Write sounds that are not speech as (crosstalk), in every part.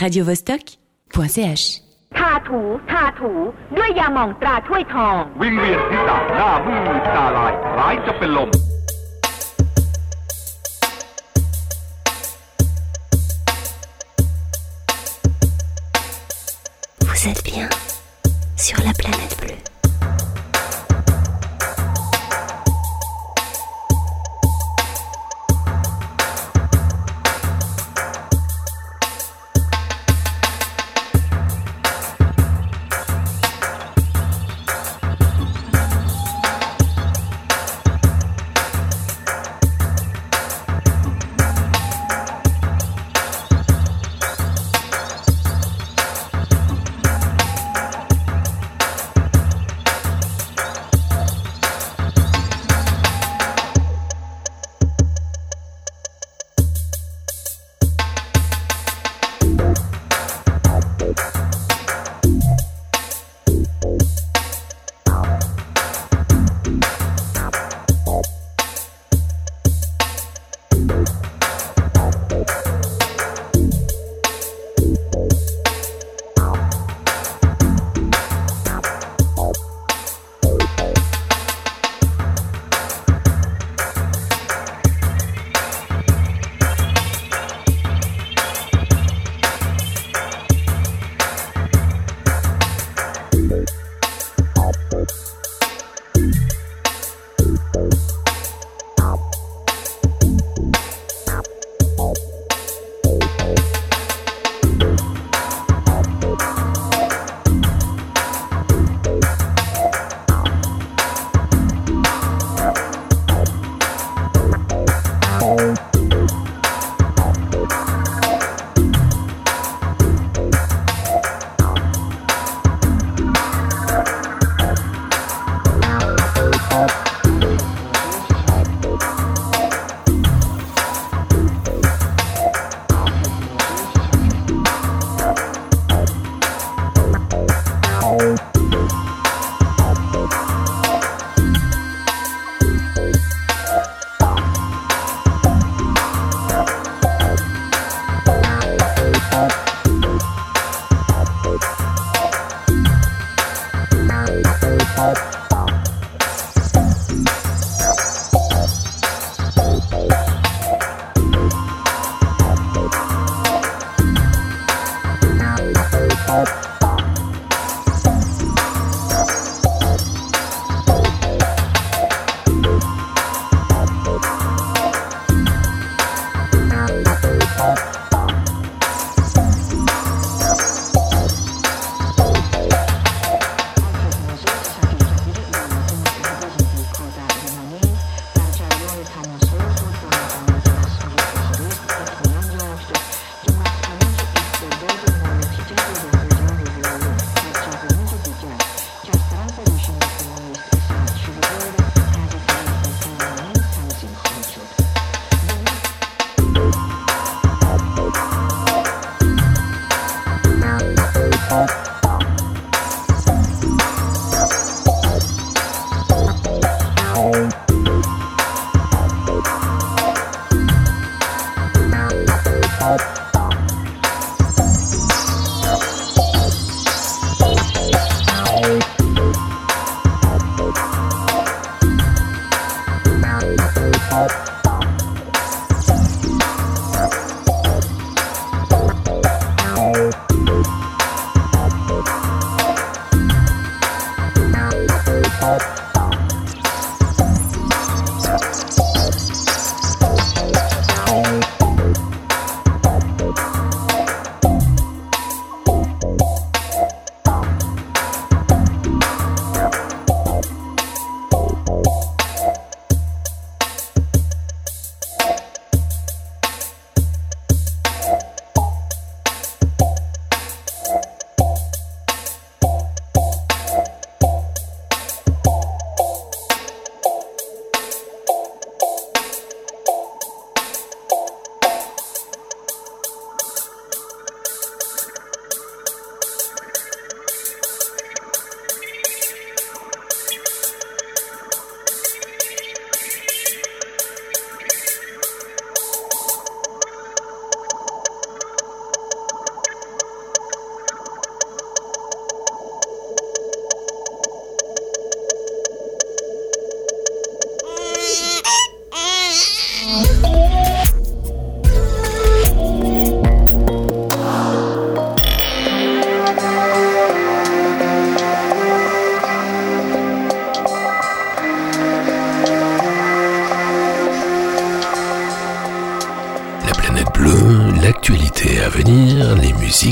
radiovostok.ch ทาถู ทาถู ด้วยยาหม่องตราถ้วยทอง วิงเวียนศีรษะหน้ามืดตาลายคล้ายจะเป็นลม Vous êtes bien sur la planète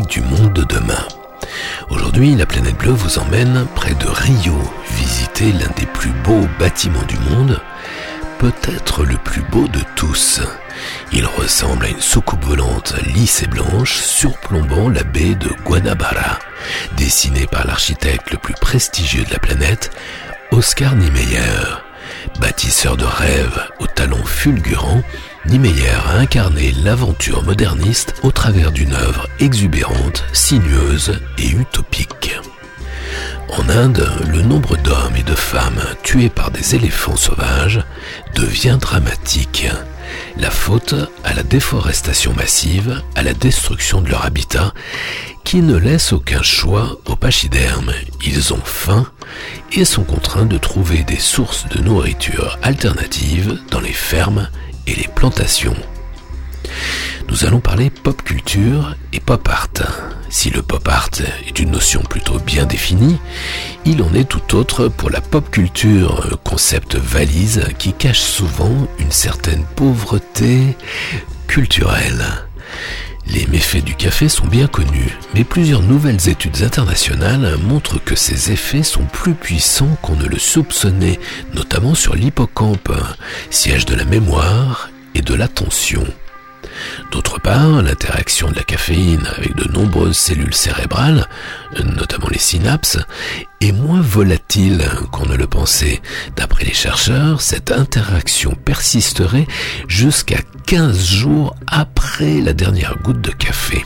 Du monde de demain. Aujourd'hui, la planète bleue vous emmène près de Rio, visiter l'un des plus beaux bâtiments du monde, peut-être le plus beau de tous. Il ressemble à une soucoupe volante lisse et blanche surplombant la baie de Guanabara, dessinée par l'architecte le plus prestigieux de la planète, Oscar Niemeyer. Bâtisseur de rêves au talent fulgurant, Niemeyer a incarné l'aventure moderniste au travers d'une œuvre exubérante, sinueuse et utopique. En Inde, le nombre d'hommes et de femmes tués par des éléphants sauvages devient dramatique. La faute à la déforestation massive, à la destruction de leur habitat, qui ne laisse aucun choix aux pachydermes. Ils ont faim et sont contraints de trouver des sources de nourriture alternatives dans les fermes les plantations. Nous allons parler pop culture et pop art. Si le pop art est une notion plutôt bien définie, il en est tout autre pour la pop culture, concept valise qui cache souvent une certaine pauvreté culturelle. Les méfaits du café sont bien connus, mais plusieurs nouvelles études internationales montrent que ces effets sont plus puissants qu'on ne le soupçonnait, notamment sur l'hippocampe, siège de la mémoire et de l'attention. D'autre part, l'interaction de la caféine avec de nombreuses cellules cérébrales, notamment les synapses, est moins volatile qu'on ne le pensait. D'après les chercheurs, cette interaction persisterait jusqu'à 15 jours après la dernière goutte de café.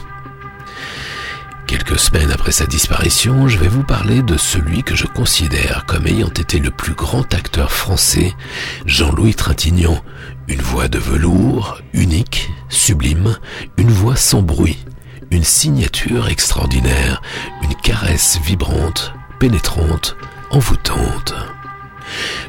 Quelques semaines après sa disparition, je vais vous parler de celui que je considère comme ayant été le plus grand acteur français, Jean-Louis Trintignant. Une voix de velours, unique, sublime, une voix sans bruit, une signature extraordinaire, une caresse vibrante, pénétrante, envoûtante.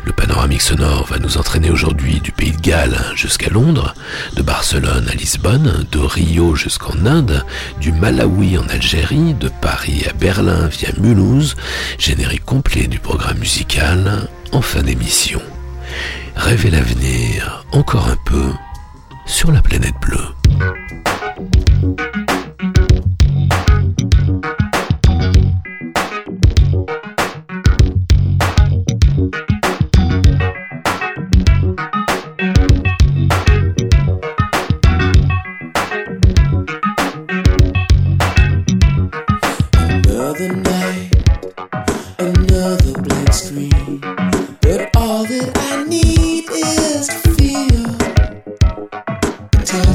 Le panoramique sonore va nous entraîner aujourd'hui du pays de Galles jusqu'à Londres, de Barcelone à Lisbonne, de Rio jusqu'en Inde, du Malawi en Algérie, de Paris à Berlin via Mulhouse, générique complet du programme musical en fin d'émission. Rêvez l'avenir encore un peu sur la planète bleue.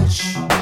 Touch.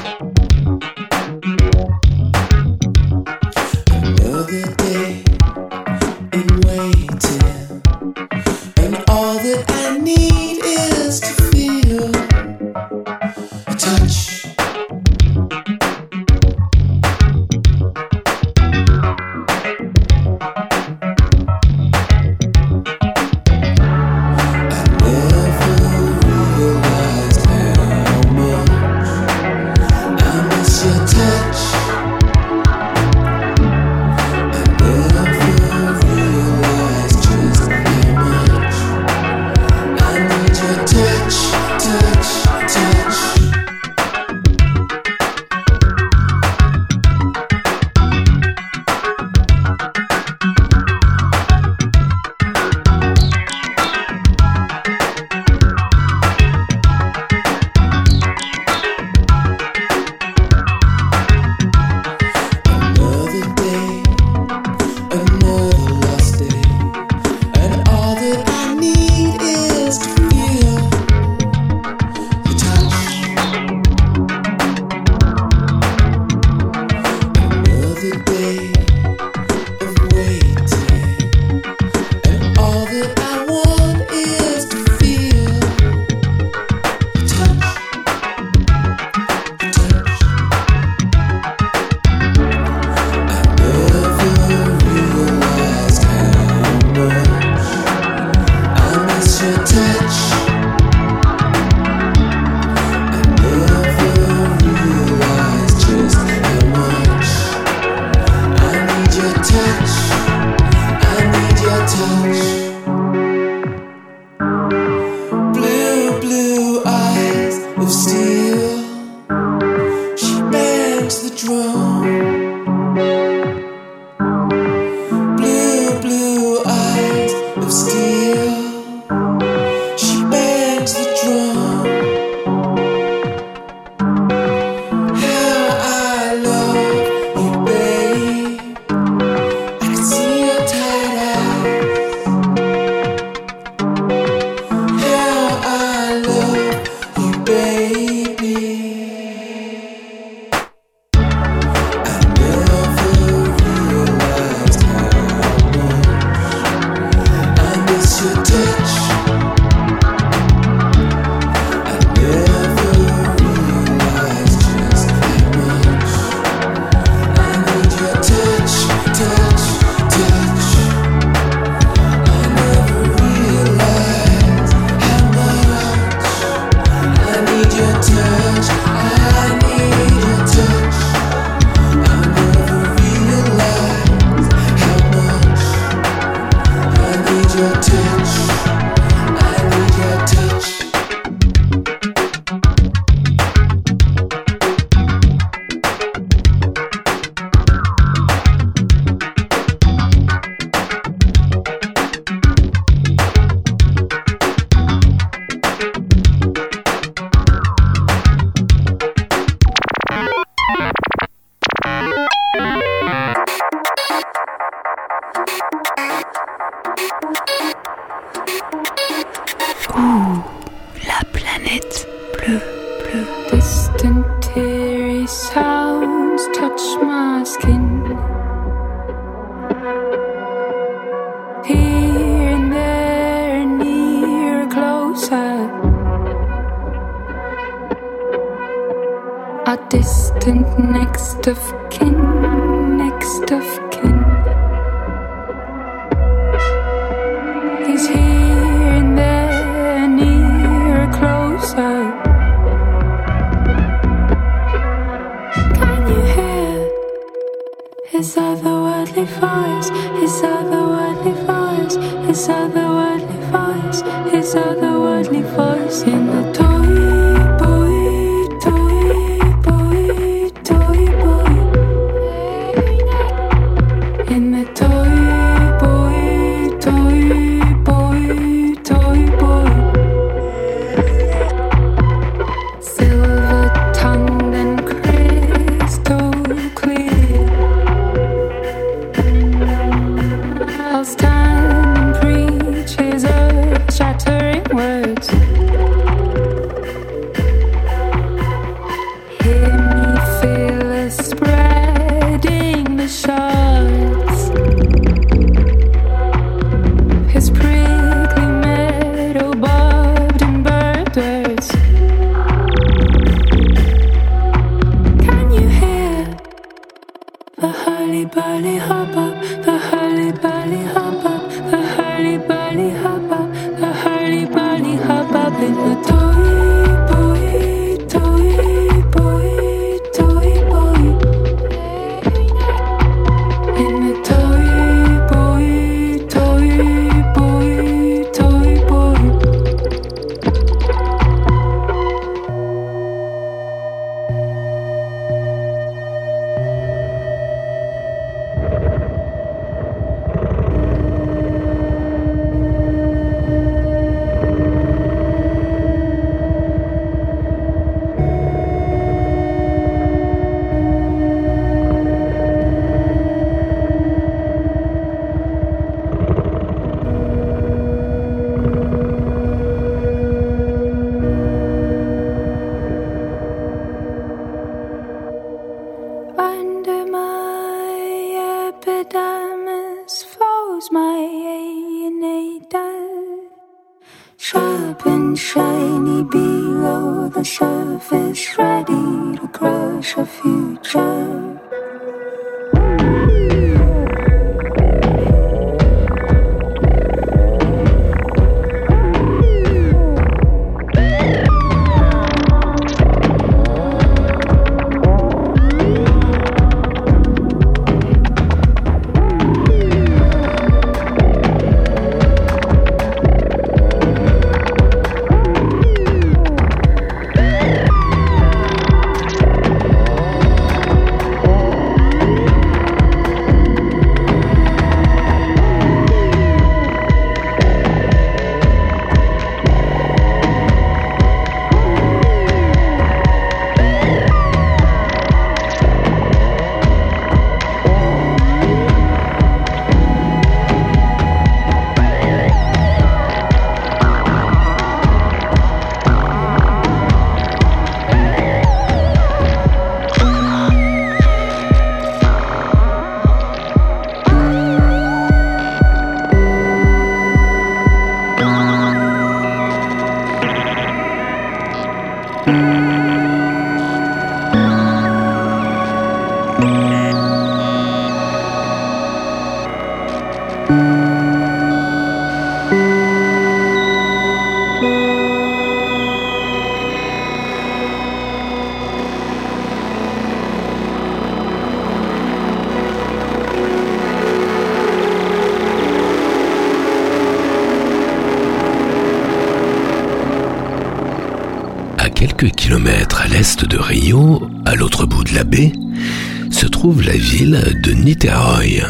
Ville de Niterói.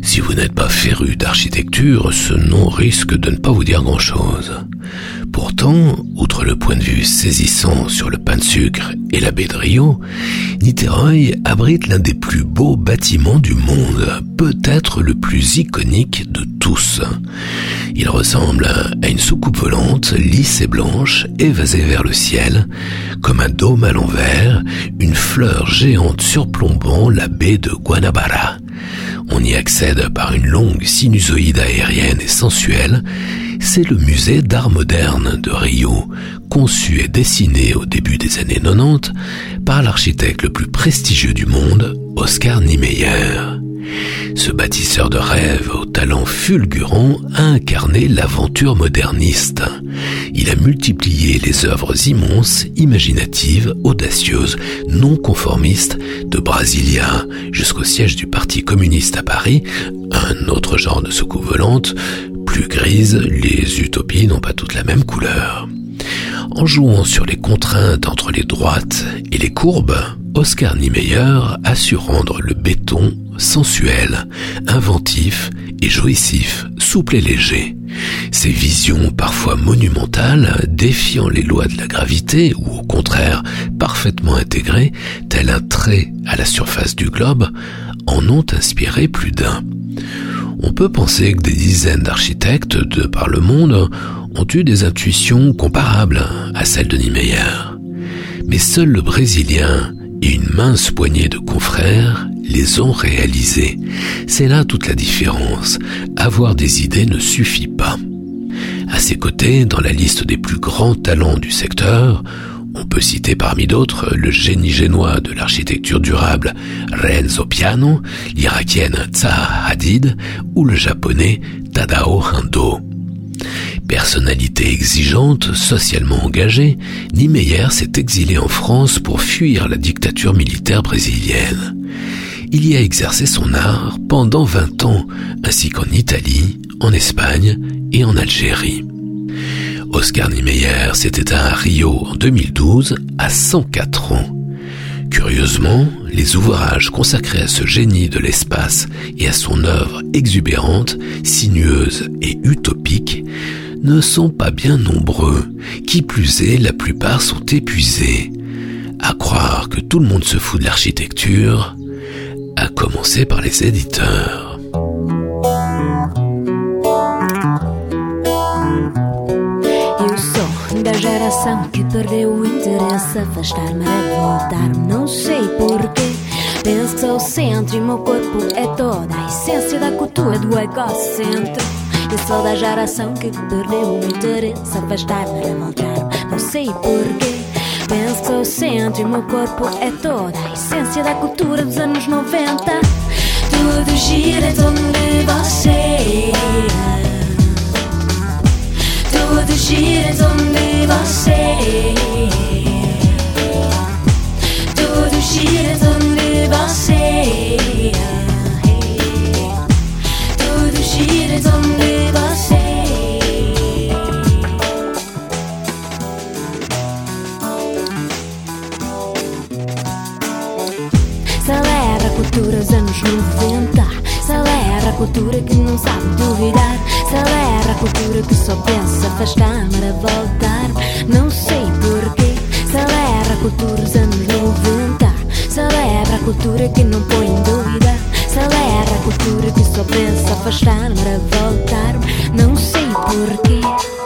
Si vous n'êtes pas féru d'architecture, ce nom risque de ne pas vous dire grand-chose. Pourtant, outre le point de vue saisissant sur le pain de sucre et la baie de Rio, Niterói abrite l'un des plus beaux bâtiments du monde, peut-être le plus iconique de tous. Il ressemble à une soucoupe volante, lisse et blanche, évasée vers le ciel, comme un dôme à l'envers, une fleur géante surplombant la baie de Guanabara. On y accède par une longue sinusoïde aérienne et sensuelle, c'est le musée d'art moderne de Rio, conçu et dessiné au début des années 90 par l'architecte le plus prestigieux du monde, Oscar Niemeyer. Ce bâtisseur de rêves au talent fulgurant a incarné l'aventure moderniste. Il a multiplié les œuvres immenses, imaginatives, audacieuses, non conformistes, de Brasilia jusqu'au siège du Parti communiste à Paris, un autre genre de soucoupe volante, plus grise, les utopies n'ont pas toutes la même couleur. En jouant sur les contraintes entre les droites et les courbes, Oscar Niemeyer a su rendre le béton sensuel, inventif et jouissif, souple et léger. Ses visions parfois monumentales, défiant les lois de la gravité ou au contraire parfaitement intégrées, tel un trait à la surface du globe, en ont inspiré plus d'un. On peut penser que des dizaines d'architectes de par le monde ont eu des intuitions comparables à celles de Niemeyer. Mais seul le Brésilien une mince poignée de confrères les ont réalisées. C'est là toute la différence. Avoir des idées ne suffit pas. À ses côtés, dans la liste des plus grands talents du secteur, on peut citer parmi d'autres le génie génois de l'architecture durable Renzo Piano, l'irakienne Zaha Hadid ou le japonais Tadao Hando. Personnalité exigeante, socialement engagée, Niemeyer s'est exilé en France pour fuir la dictature militaire brésilienne. Il y a exercé son art pendant 20 ans, ainsi qu'en Italie, en Espagne et en Algérie. Oscar Niemeyer s'est éteint à Rio en 2012 à 104 ans. Curieusement, les ouvrages consacrés à ce génie de l'espace et à son œuvre exubérante, sinueuse et utopique ne sont pas bien nombreux. Qui plus est, la plupart sont épuisés. À croire que tout le monde se fout de l'architecture, à commencer par les éditeurs. Interesse, afastar-me voltar, não sei porquê. Penso que sou o centro e meu corpo é toda a essência da cultura do egocentro. Eu sou da geração que perdeu o interesse, afastar-me voltar, não sei porquê. Penso que sou o centro e meu corpo é toda a essência da cultura dos anos 90. Tudo gira em torno de você. Tudo gira em torno de você. Gira de você. Tudo gira de você. Cultura dos anos 90. Celebra cultura que não sabe duvidar. Celebra cultura que só pensa afastar-me a voltar. Não sei porquê. Celebra cultura dos anos 90. Celebra a cultura que não põe em dúvida. Celebra a cultura que só pensa afastar-me a voltar. Não sei porquê.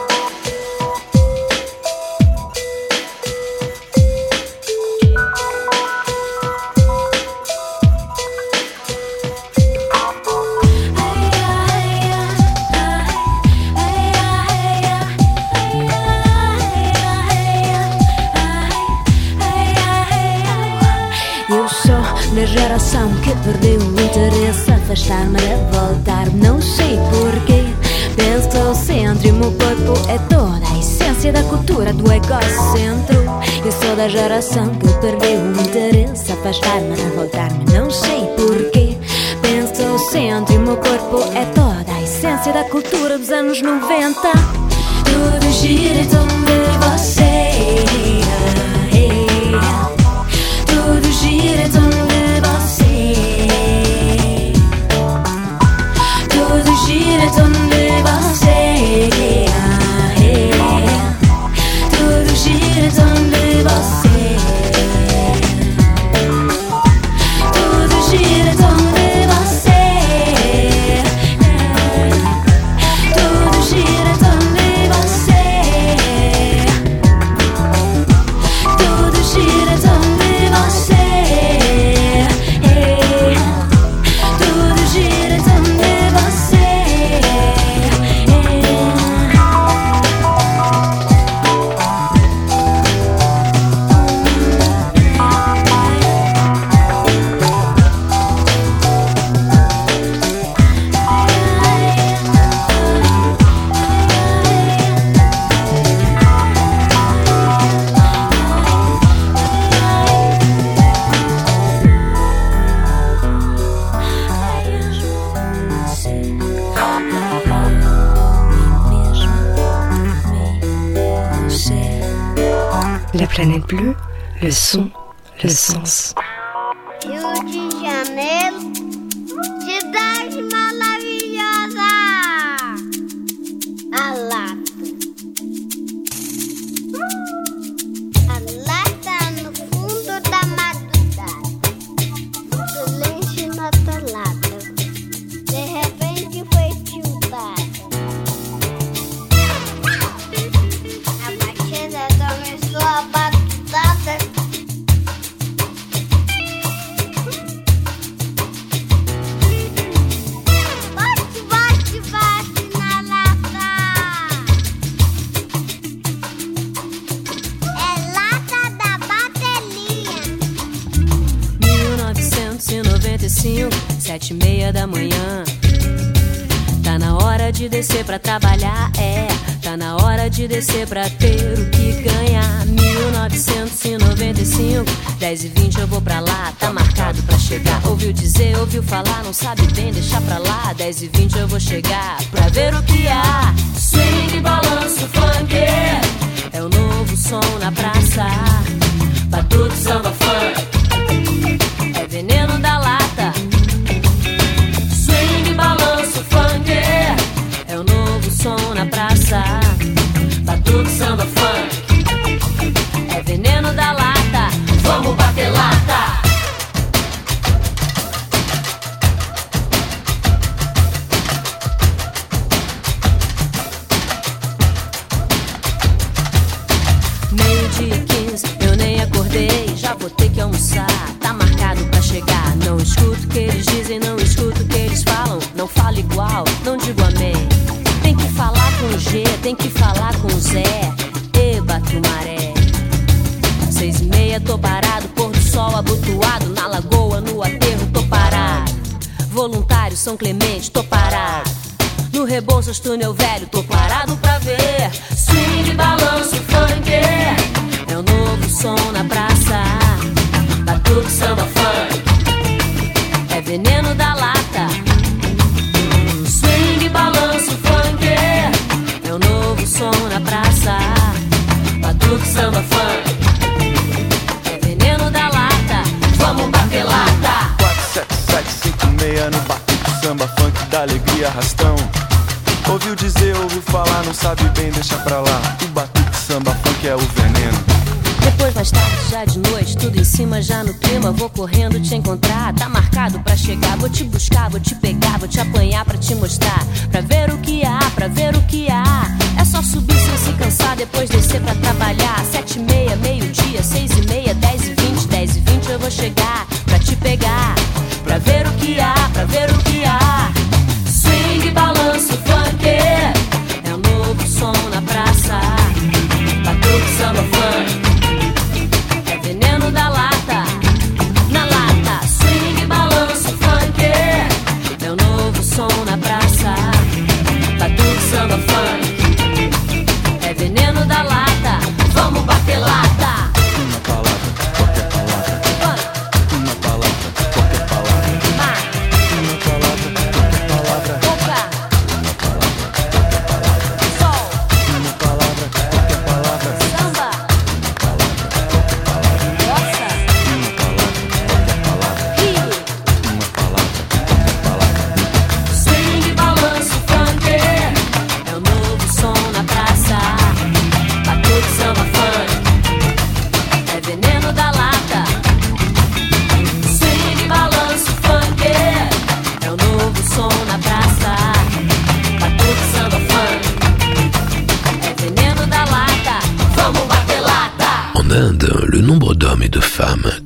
Sou da geração que perdeu o interesse, afastar-me a voltar, não sei porquê. Penso que sou o centro e o meu corpo é toda a essência da cultura do egocentro. Eu sou da geração que perdeu o interesse, afastar-me a voltar-me, não sei porquê. Penso que sou o centro e o meu corpo é toda a essência da cultura dos anos 90. Tudo gira em torno de você. Le son, le sens. O som na praça. Batuque, samba, funk. É veneno da lata. Vamos bater lata. 4756 no batuque, samba, funk da alegria, arrastão. Ouviu dizer, ouviu falar, não sabe bem, deixa pra lá. O batuque, samba, funk é o veneno. Depois mais tarde, já de noite, tudo em cima, já no clima. Vou correndo te encontrar, tá marcado pra chegar. Vou te buscar, vou te pegar, vou te apanhar pra te mostrar. Pra ver o que há, pra ver o que há. É só subir sem se cansar, depois descer pra trabalhar. Sete e meia, meio-dia, seis e meia, dez e vinte, dez e vinte eu vou chegar pra te pegar. Pra ver o que há, pra ver o que há. Swing, balanço, funk. É o novo som na praça. Batuque, samba, funk.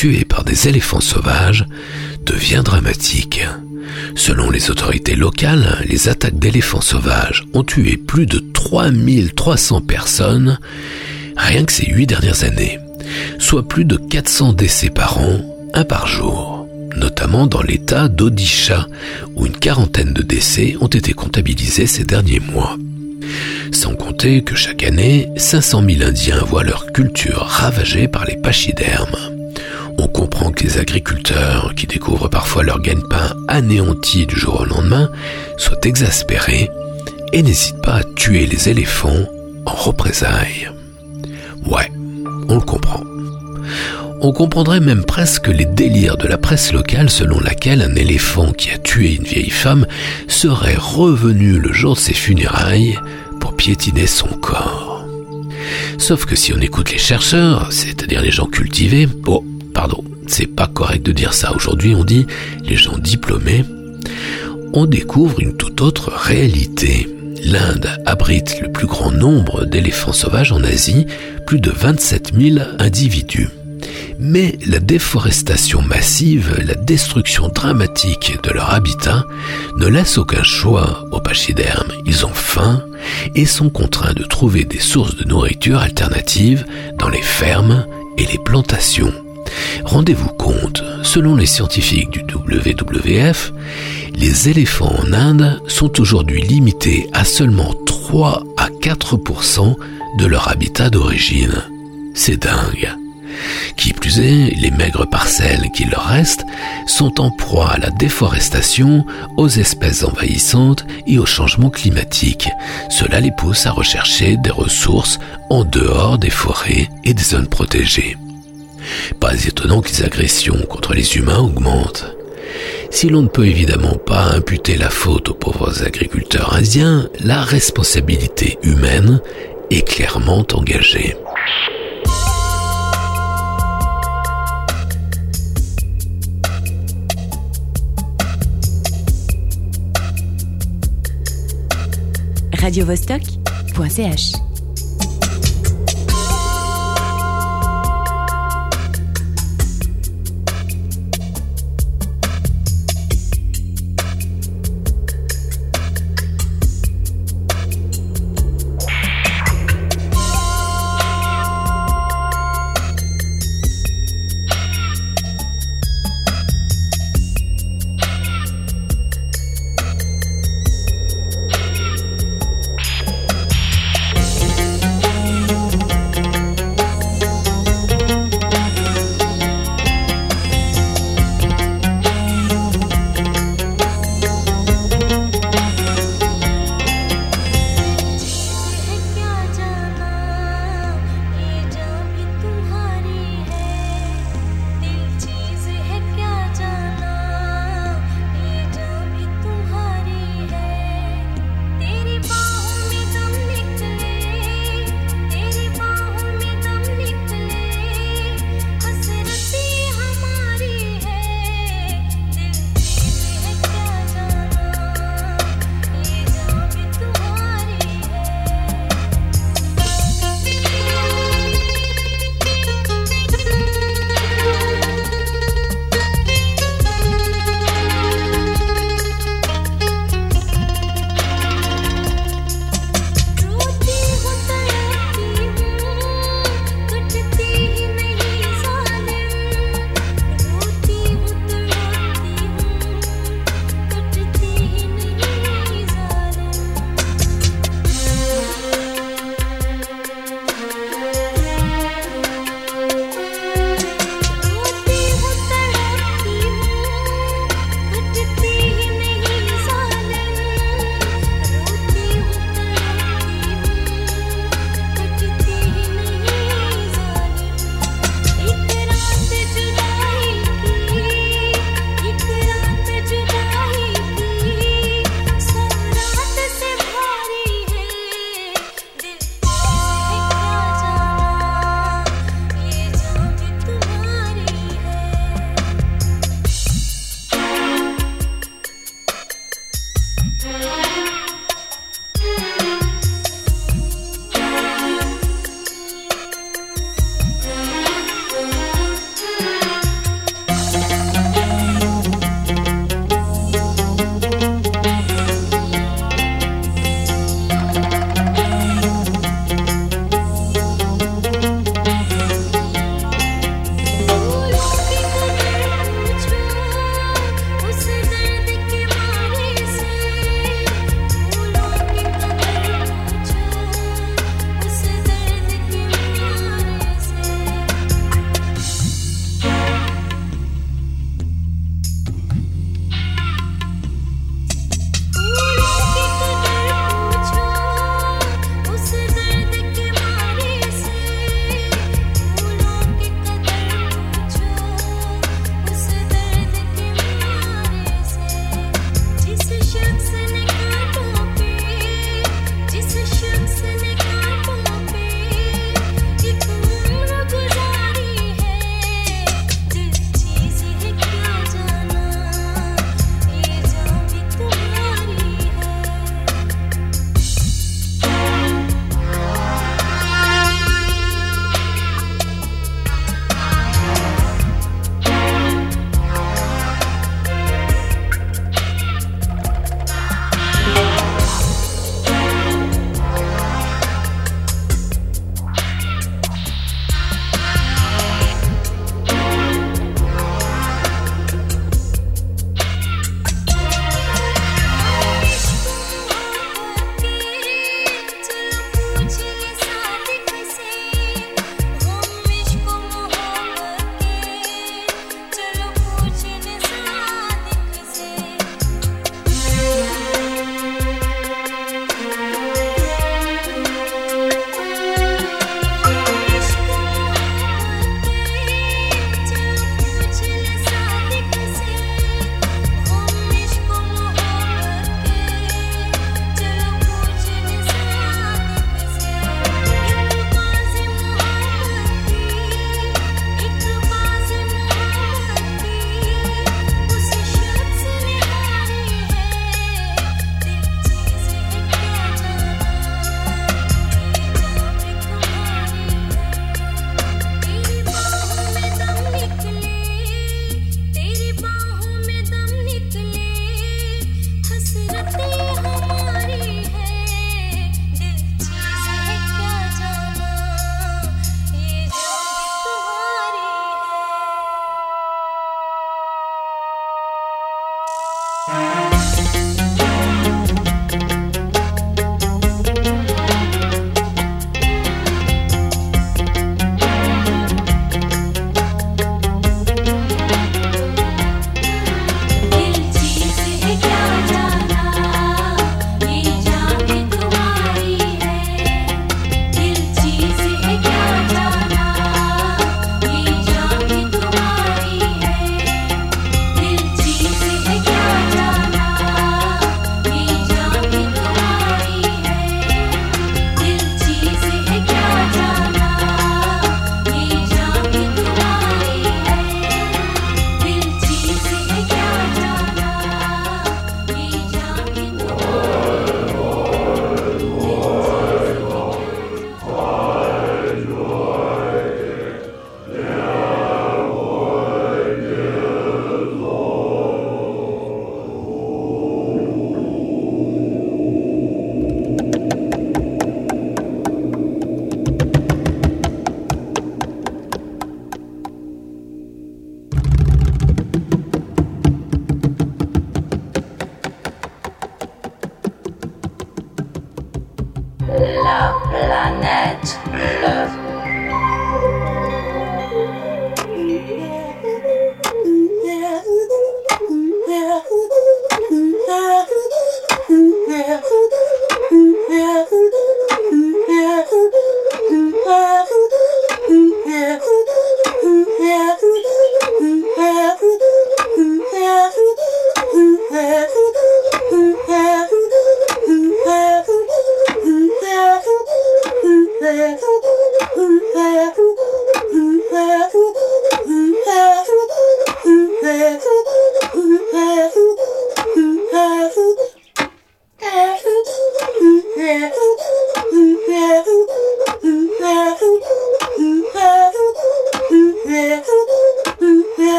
Tués par des éléphants sauvages devient dramatique. Selon les autorités locales, les attaques d'éléphants sauvages ont tué plus de 3300 personnes rien que ces huit dernières années, soit plus de 400 décès par an, un par jour, notamment dans l'état d'Odisha, où une quarantaine de décès ont été comptabilisés ces derniers mois. Sans compter que chaque année, 500 000 Indiens voient leur culture ravagée par les pachydermes. On comprend que les agriculteurs, qui découvrent parfois leur gagne-pain anéanti du jour au lendemain, soient exaspérés et n'hésitent pas à tuer les éléphants en représailles. Ouais, on le comprend. On comprendrait même presque les délires de la presse locale selon laquelle un éléphant qui a tué une vieille femme serait revenu le jour de ses funérailles pour piétiner son corps. Sauf que si on écoute les chercheurs, c'est-à-dire les gens cultivés, oh, pardon, c'est pas correct de dire ça. Aujourd'hui, on dit les gens diplômés, on découvre une toute autre réalité. L'Inde abrite le plus grand nombre d'éléphants sauvages en Asie, plus de 27 000 individus. Mais la déforestation massive, la destruction dramatique de leur habitat ne laisse aucun choix aux pachydermes. Ils ont faim et sont contraints de trouver des sources de nourriture alternatives dans les fermes et les plantations. Rendez-vous compte, selon les scientifiques du WWF, les éléphants en Inde sont aujourd'hui limités à seulement 3 à 4% de leur habitat d'origine. C'est dingue. Qui plus est, les maigres parcelles qui leur restent sont en proie à la déforestation, aux espèces envahissantes et au changement climatique. Cela les pousse à rechercher des ressources en dehors des forêts et des zones protégées. Pas étonnant que les agressions contre les humains augmentent. Si l'on ne peut évidemment pas imputer la faute aux pauvres agriculteurs indiens, la responsabilité humaine est clairement engagée. radiovostok.ch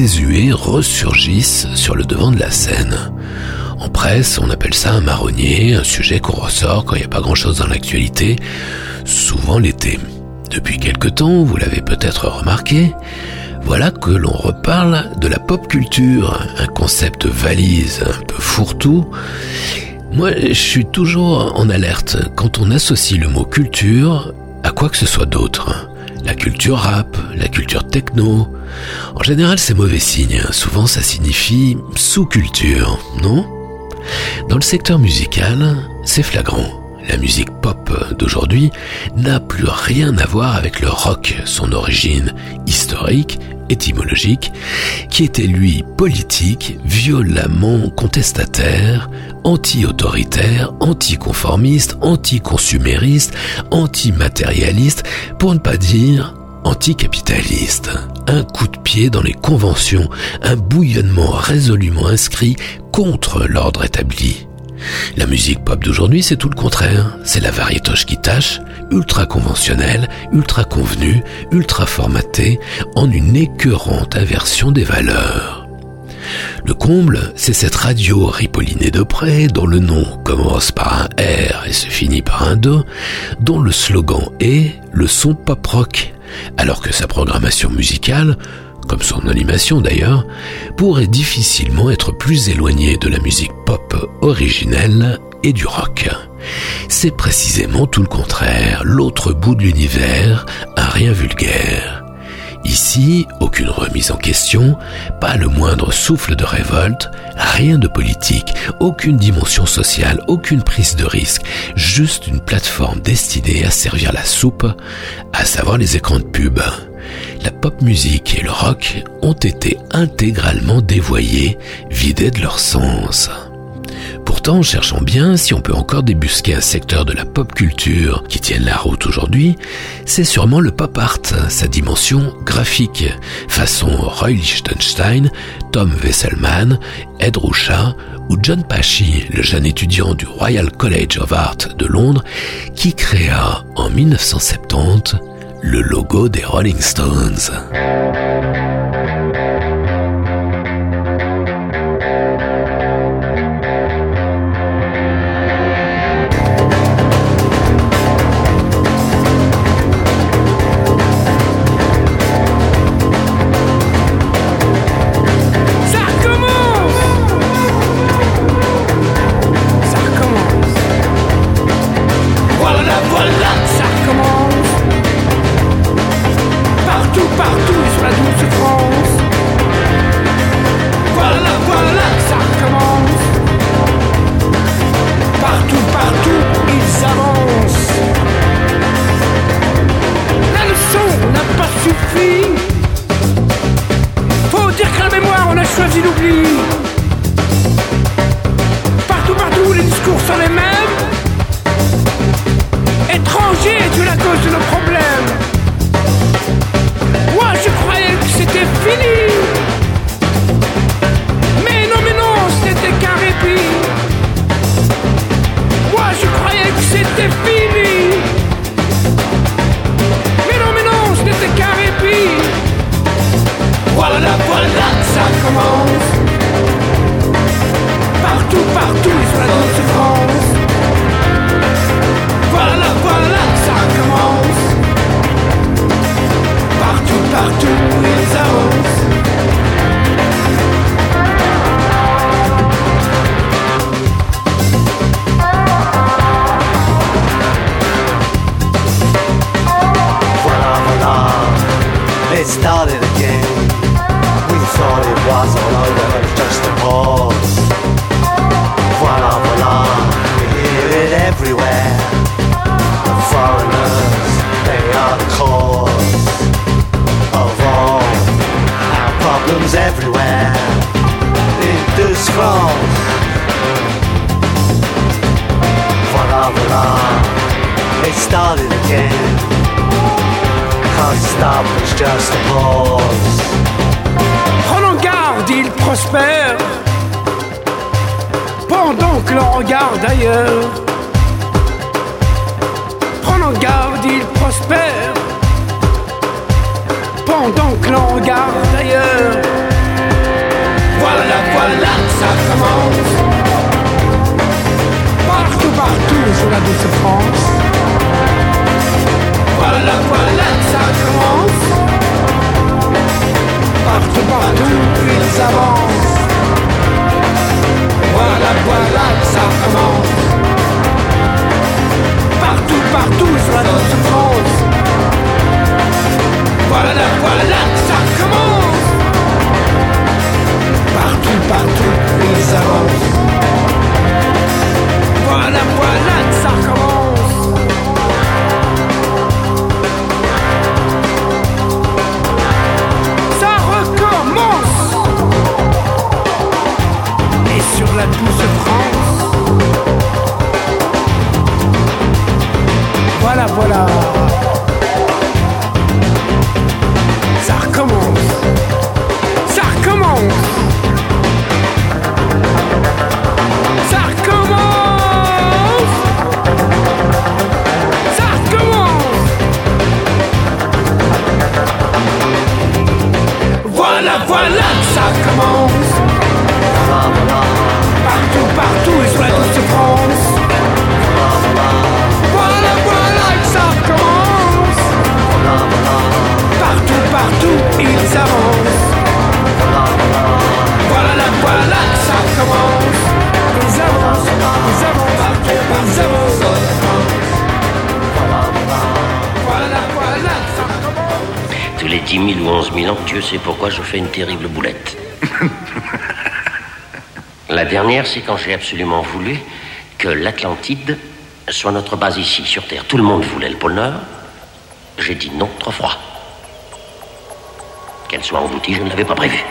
désuets sur le devant de la scène. En presse, on appelle ça un marronnier, un sujet qu'on ressort quand il n'y a pas grand-chose dans l'actualité, souvent l'été. Depuis quelque temps, vous l'avez peut-être remarqué, voilà que l'on reparle de la pop culture, un concept valise un peu fourre-tout. Moi, je suis toujours en alerte quand on associe le mot culture à quoi que ce soit d'autre. La culture rap, la culture techno. En général, c'est mauvais signe. Souvent, ça signifie sous-culture, non? Dans le secteur musical, c'est flagrant. La musique pop d'aujourd'hui n'a plus rien à voir avec le rock, son origine historique, étymologique, qui était lui politique, violemment contestataire, anti-autoritaire, anticonformiste, anticonsumériste, antimatérialiste, pour ne pas dire anticapitaliste. Un coup de pied dans les conventions, un bouillonnement résolument inscrit contre l'ordre établi. La musique pop d'aujourd'hui, c'est tout le contraire. C'est la variétoche qui tâche, ultra conventionnelle, ultra convenue, ultra formatée, en une écœurante inversion des valeurs. Le comble, c'est cette radio ripollinée de près, dont le nom commence par un R et se finit par un Do, dont le slogan est le son pop rock, alors que sa programmation musicale, comme son animation d'ailleurs, pourrait difficilement être plus éloignée de la musique pop originelle et du rock. C'est précisément tout le contraire, l'autre bout de l'univers, un rien vulgaire. Ici, aucune remise en question, pas le moindre souffle de révolte, rien de politique, aucune dimension sociale, aucune prise de risque, juste une plateforme destinée à servir la soupe, à savoir les écrans de pub. La pop musique et le rock ont été intégralement dévoyés, vidés de leur sens. Cherchons bien si on peut encore débusquer un secteur de la pop culture qui tienne la route aujourd'hui, c'est sûrement le pop art, sa dimension graphique, façon Roy Lichtenstein, Tom Wesselman, Ed Ruscha ou John Pachi, le jeune étudiant du Royal College of Art de Londres, qui créa en 1970 le logo des Rolling Stones. Prenons garde, il prospère. Pendant que l'on regarde ailleurs. Prenons garde, il prospère. Pendant que l'on regarde ailleurs. Voilà, voilà, ça commence. Partout, partout sur la douce France. Voilà, voilà, Partout, partout, ils avancent. Voilà, voilà, ça commence. Partout, partout sur la douce France. Voilà, voilà, ça commence. Partout, partout, ils avancent. Voilà, voilà, ça commence. Voilà, voilà, ça commence. Partout, partout et sur la douce France. Voilà, voilà, que ça commence. Partout, partout, ils avancent. Voilà, voilà, que ça commence. Ils avancent, ils avancent, ils avancent. Tous les 10 000 ou 11 000 ans, Dieu sait pourquoi je fais une terrible boulette. (laughs) La dernière, c'est quand j'ai absolument voulu que l'Atlantide soit notre base ici, sur Terre. Tout le monde voulait le pôle Nord. J'ai dit non, trop froid. Qu'elle soit engloutie, je ne l'avais pas prévu.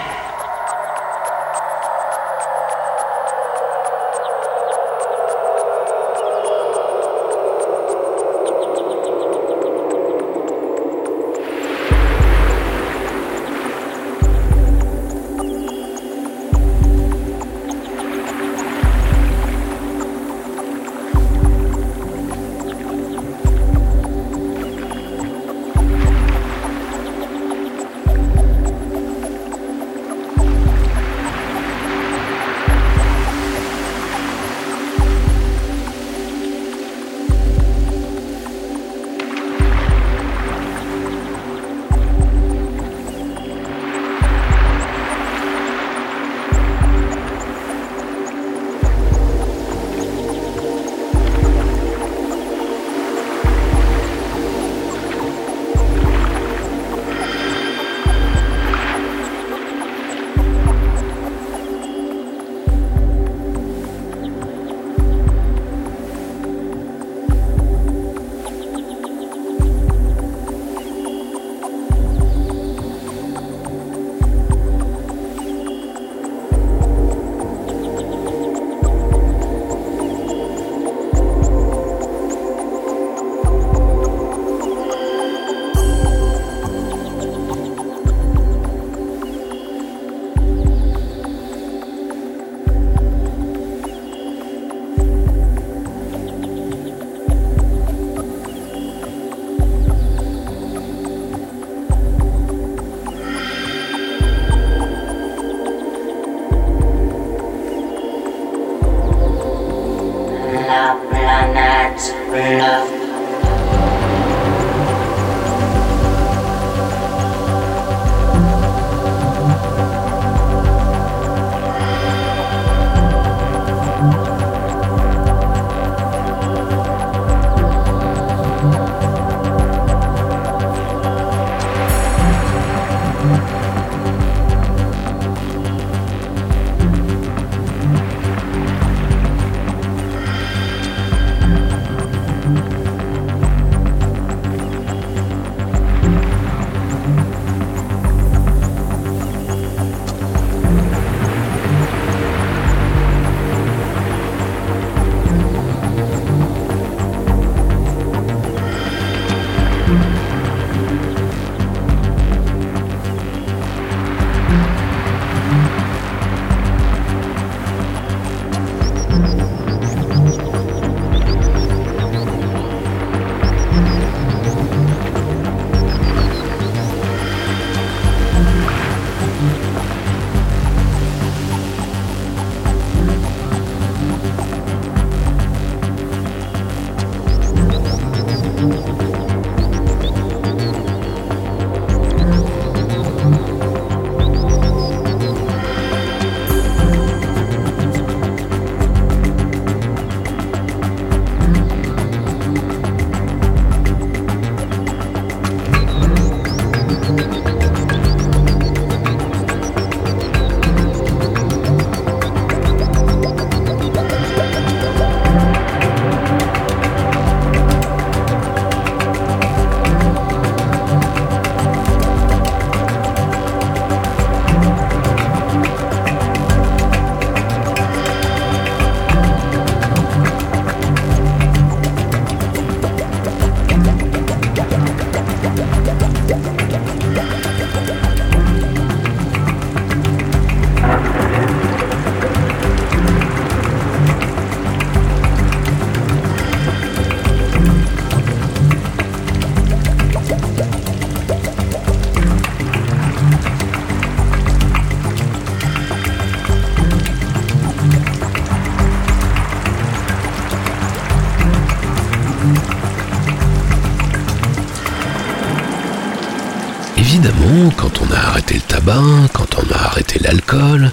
Quand on a arrêté le tabac, quand on a arrêté l'alcool,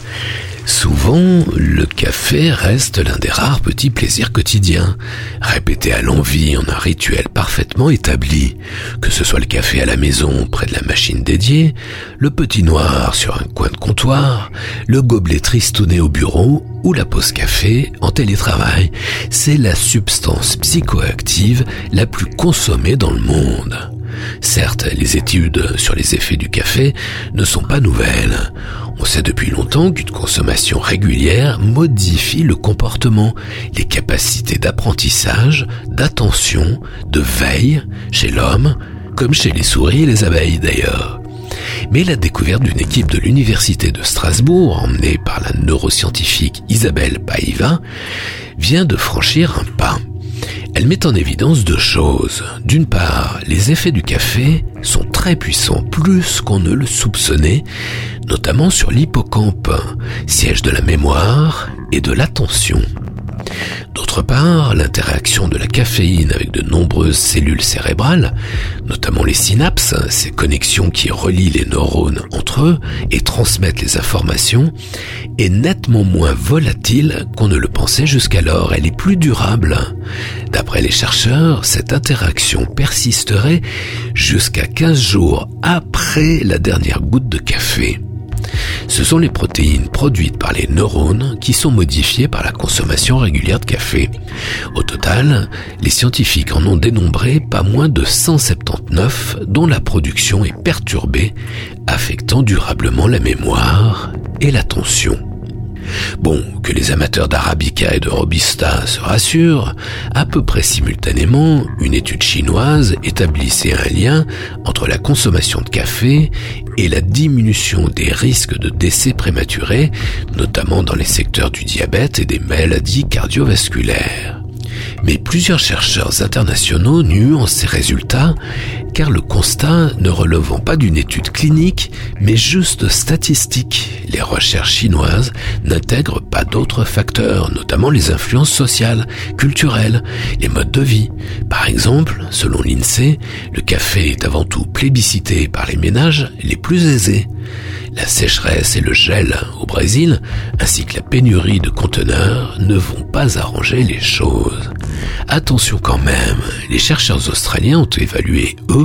Souvent, le café reste l'un des rares petits plaisirs quotidiens, répété à l'envie en un rituel parfaitement établi, que ce soit le café à la maison près de la machine dédiée, le petit noir sur un coin de comptoir, le gobelet tristouné au bureau ou la pause café en télétravail. C'est la substance psychoactive la plus consommée dans le monde. Certes, les études sur les effets du café ne sont pas nouvelles. On sait depuis longtemps qu'une consommation régulière modifie le comportement, les capacités d'apprentissage, d'attention, de veille chez l'homme, comme chez les souris et les abeilles d'ailleurs. Mais la découverte d'une équipe de l'Université de Strasbourg, emmenée par la neuroscientifique Isabelle Paiva, vient de franchir un met en évidence deux choses. D'une part, les effets du café sont très puissants, plus qu'on ne le soupçonnait, notamment sur l'hippocampe, siège de la mémoire et de l'attention. D'autre part, l'interaction de la caféine avec de nombreuses cellules cérébrales, notamment les synapses, ces connexions qui relient les neurones entre eux et transmettent les informations, est nettement moins volatile qu'on ne le pensait jusqu'alors. Elle est plus durable. D'après les chercheurs, cette interaction persisterait jusqu'à 15 jours après la dernière goutte de café. Ce sont les protéines produites par les neurones qui sont modifiées par la consommation régulière de café. Au total, les scientifiques en ont dénombré pas moins de 179 dont la production est perturbée, affectant durablement la mémoire et l'attention. Bon, que les amateurs d'Arabica et de Robusta se rassurent, à peu près simultanément, une étude chinoise établissait un lien entre la consommation de café et la diminution des risques de décès prématurés, notamment dans les secteurs du diabète et des maladies cardiovasculaires. Mais plusieurs chercheurs internationaux nuancent ces résultats car le constat ne relevant pas d'une étude clinique mais juste statistique. Les recherches chinoises n'intègrent pas d'autres facteurs, notamment les influences sociales, culturelles, les modes de vie. Par exemple, selon l'INSEE, le café est avant tout plébiscité par les ménages les plus aisés. La sécheresse et le gel au Brésil, ainsi que la pénurie de conteneurs, ne vont pas arranger les choses. Attention quand même, les chercheurs australiens ont évalué, eux,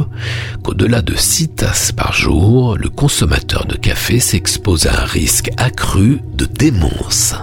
qu'au-delà de 6 tasses par jour, le consommateur de café s'expose à un risque accru de démence.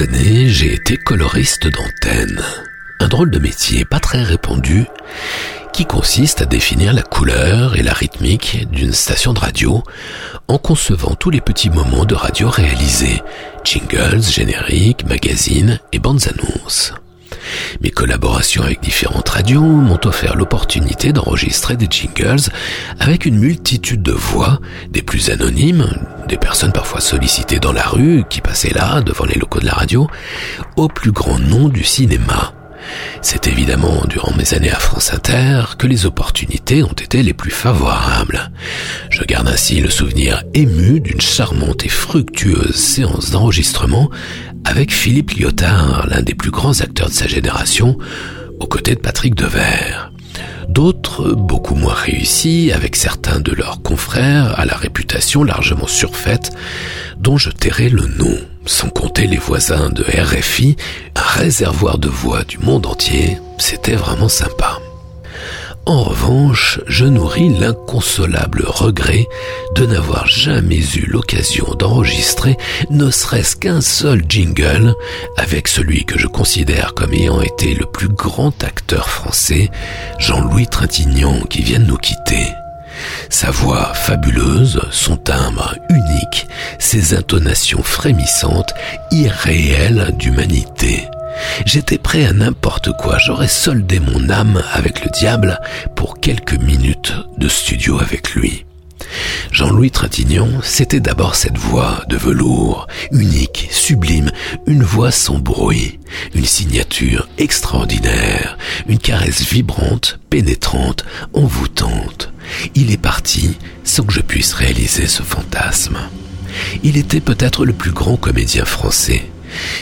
Années, j'ai été coloriste d'antenne. Un drôle de métier pas très répandu qui consiste à définir la couleur et la rythmique d'une station de radio en concevant tous les petits moments de radio réalisés, jingles, génériques, magazines et bandes annonces. Mes collaborations avec différentes radios m'ont offert l'opportunité d'enregistrer des jingles avec une multitude de voix, des plus anonymes, des personnes parfois sollicitées dans la rue qui passaient là devant les locaux de la radio, au plus grand nom du cinéma. C'est évidemment durant mes années à France Inter que les opportunités ont été les plus favorables. Je garde ainsi le souvenir ému d'une charmante et fructueuse séance d'enregistrement avec Philippe Lyotard, l'un des plus grands acteurs de sa génération, aux côtés de Patrick Devers. Beaucoup moins réussis, avec certains de leurs confrères à la réputation largement surfaite, dont je tairai le nom sans compter les voisins de RFI, un réservoir de voix du monde entier, c'était vraiment sympa. En revanche, je nourris l'inconsolable regret de n'avoir jamais eu l'occasion d'enregistrer ne serait-ce qu'un seul jingle avec celui que je considère comme ayant été le plus grand acteur français, Jean-Louis Trintignant, qui vient de nous quitter. Sa voix fabuleuse, son timbre unique, ses intonations frémissantes, irréelles d'humanité. J'étais prêt à n'importe quoi, j'aurais soldé mon âme avec le diable pour quelques minutes de studio avec lui. Jean-Louis Trintignant, c'était d'abord cette voix de velours, unique, sublime, une voix sans bruit, une signature extraordinaire, une caresse vibrante, pénétrante, envoûtante. Il est parti sans que je puisse réaliser ce fantasme. Il était peut-être le plus grand comédien français.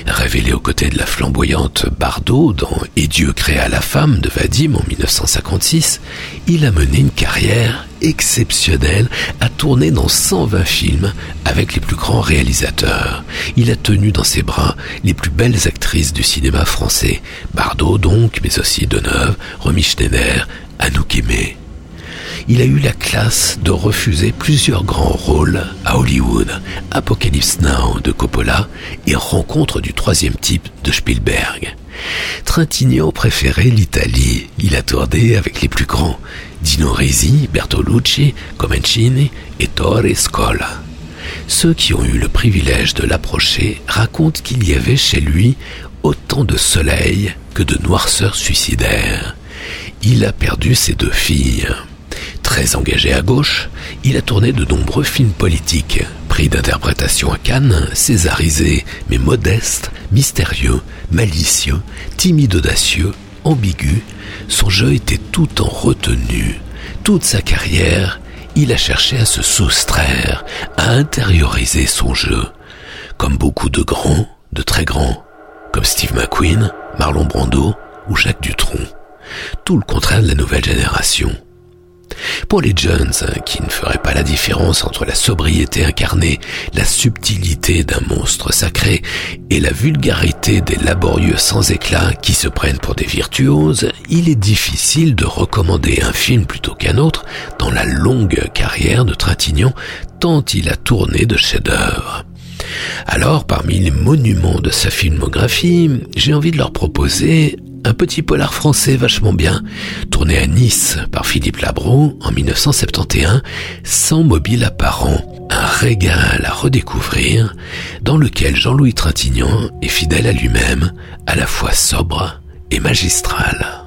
Révélé aux côtés de la flamboyante Bardot dans Et Dieu créa la femme de Vadim en 1956, il a mené une carrière exceptionnelle, a tourné dans 120 films avec les plus grands réalisateurs. Il a tenu dans ses bras les plus belles actrices du cinéma français, Bardot donc, mais aussi Deneuve, Romy Schneider, Anouk Aimé il a eu la classe de refuser plusieurs grands rôles à Hollywood, Apocalypse Now de Coppola et Rencontre du troisième type de Spielberg. Trintignant préférait l'Italie. Il a tourné avec les plus grands, Dino Risi, Bertolucci, Comencini et Torre Scola. Ceux qui ont eu le privilège de l'approcher racontent qu'il y avait chez lui autant de soleil que de noirceur suicidaire. Il a perdu ses deux filles. Très engagé à gauche, il a tourné de nombreux films politiques, prix d'interprétation à Cannes, césarisé, mais modeste, mystérieux, malicieux, timide audacieux, ambigu, son jeu était tout en retenue. Toute sa carrière, il a cherché à se soustraire, à intérioriser son jeu, comme beaucoup de grands, de très grands, comme Steve McQueen, Marlon Brando ou Jacques Dutronc. Tout le contraire de la nouvelle génération. Pour les Jones, qui ne feraient pas la différence entre la sobriété incarnée, la subtilité d'un monstre sacré et la vulgarité des laborieux sans éclat qui se prennent pour des virtuoses, il est difficile de recommander un film plutôt qu'un autre dans la longue carrière de Trintignant tant il a tourné de chefs-d'œuvre. Alors, parmi les monuments de sa filmographie, j'ai envie de leur proposer un petit polar français vachement bien, tourné à Nice par Philippe Labro en 1971, sans mobile apparent, un régal à redécouvrir, dans lequel Jean-Louis Trintignant est fidèle à lui-même, à la fois sobre et magistral.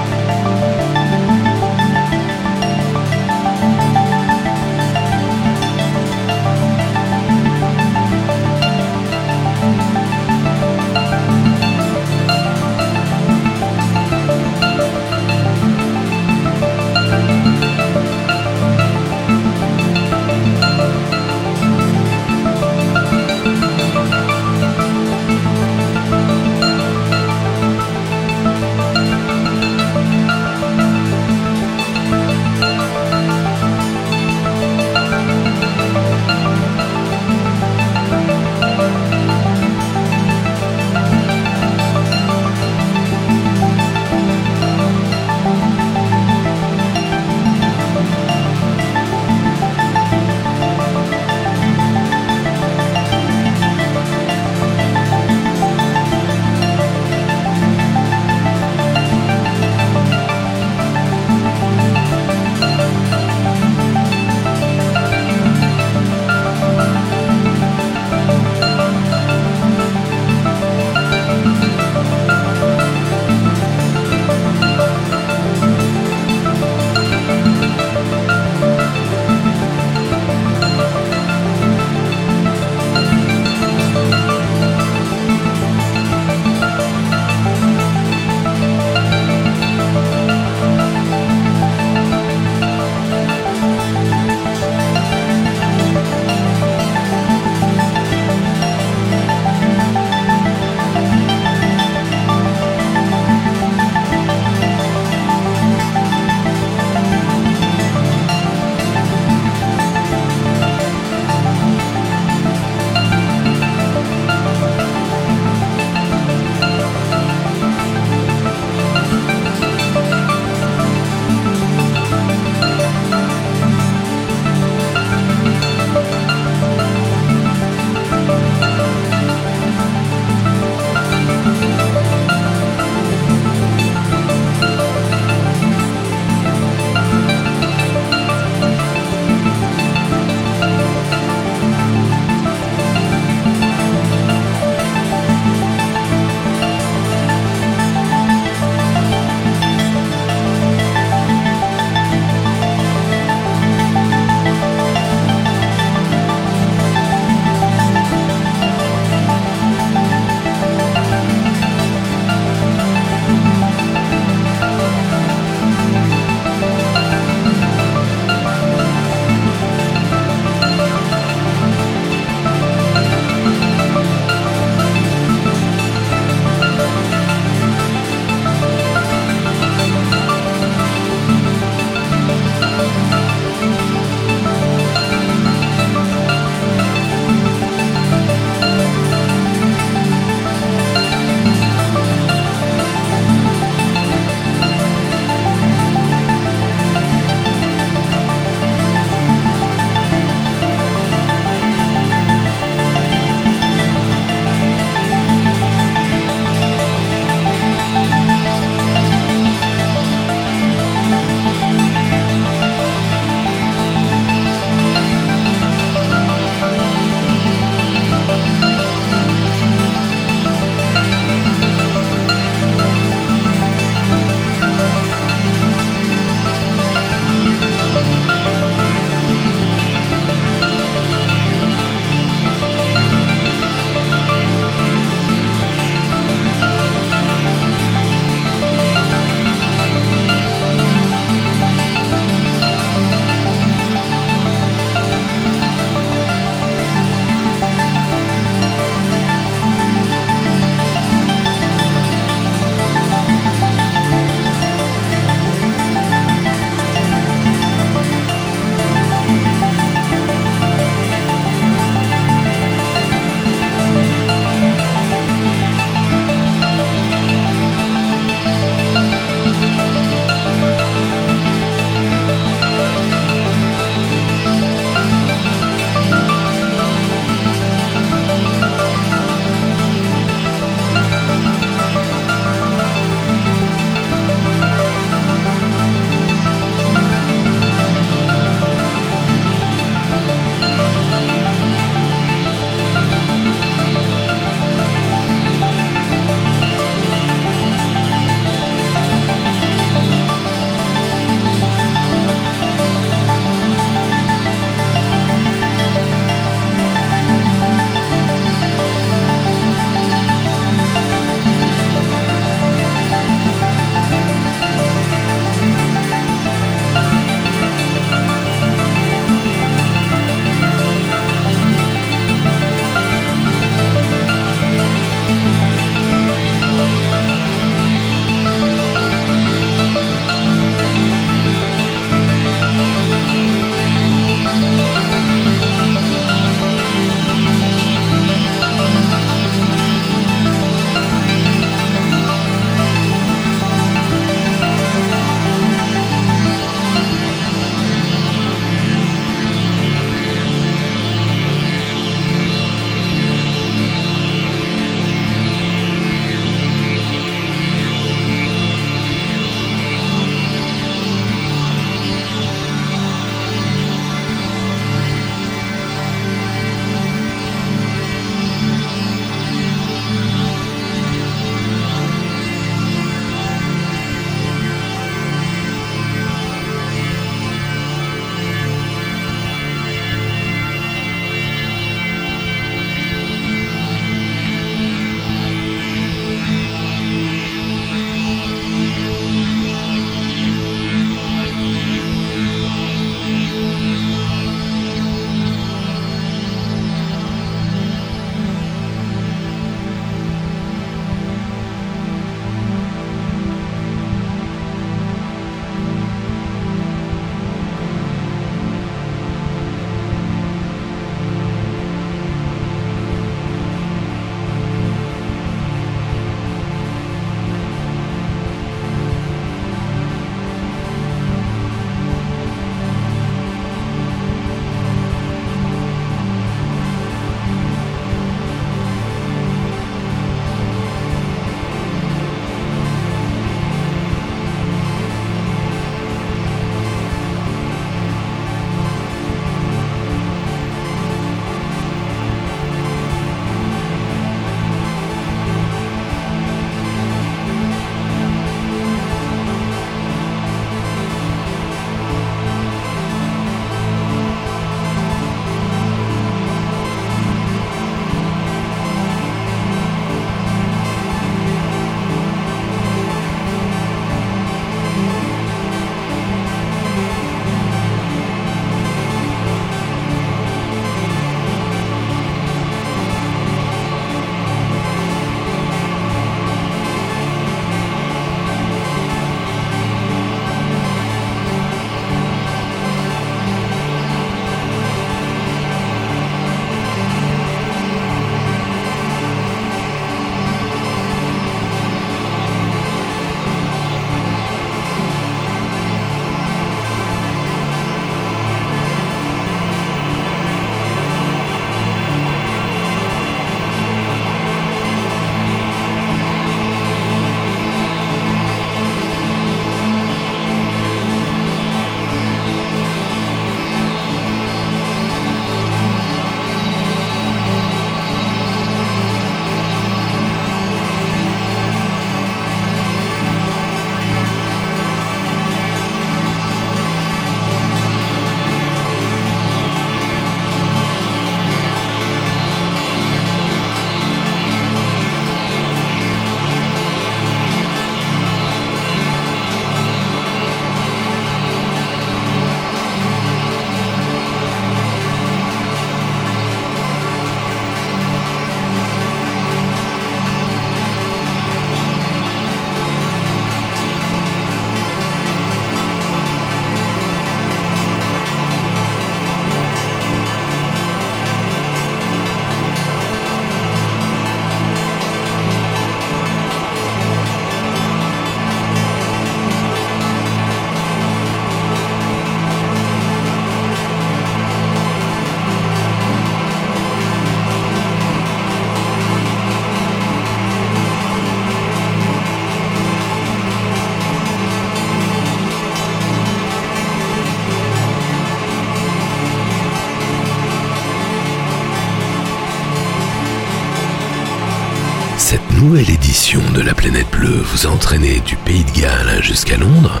Vous a entraîné du Pays de Galles jusqu'à Londres,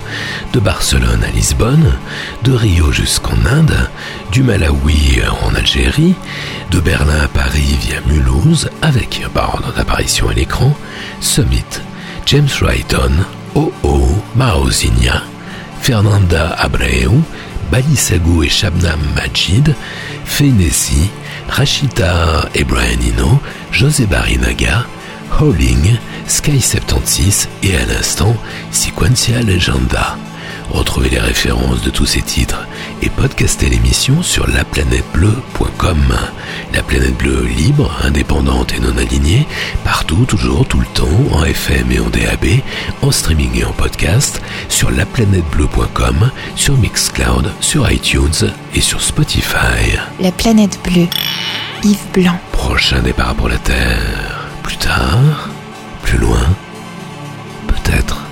de Barcelone à Lisbonne, de Rio jusqu'en Inde, du Malawi en Algérie, de Berlin à Paris via Mulhouse avec, par ordre d'apparition à l'écran, Summit, James Rayton, OO, Maozinia, Fernanda Abreu, Balisagou et Shabnam Majid, Feinesi, Rachita Eno, José Barinaga, Howling, Sky 76 et à l'instant Sequencia Legenda. Retrouvez les références de tous ces titres et podcastez l'émission sur laplanètebleu.com. La planète bleue libre, indépendante et non alignée, partout, toujours, tout le temps, en FM et en DAB, en streaming et en podcast, sur laplanètebleu.com, sur Mixcloud, sur iTunes et sur Spotify. La planète bleue. Yves Blanc. Prochain départ pour la Terre. Plus tard, plus loin, peut-être.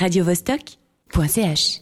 radiovostok.ch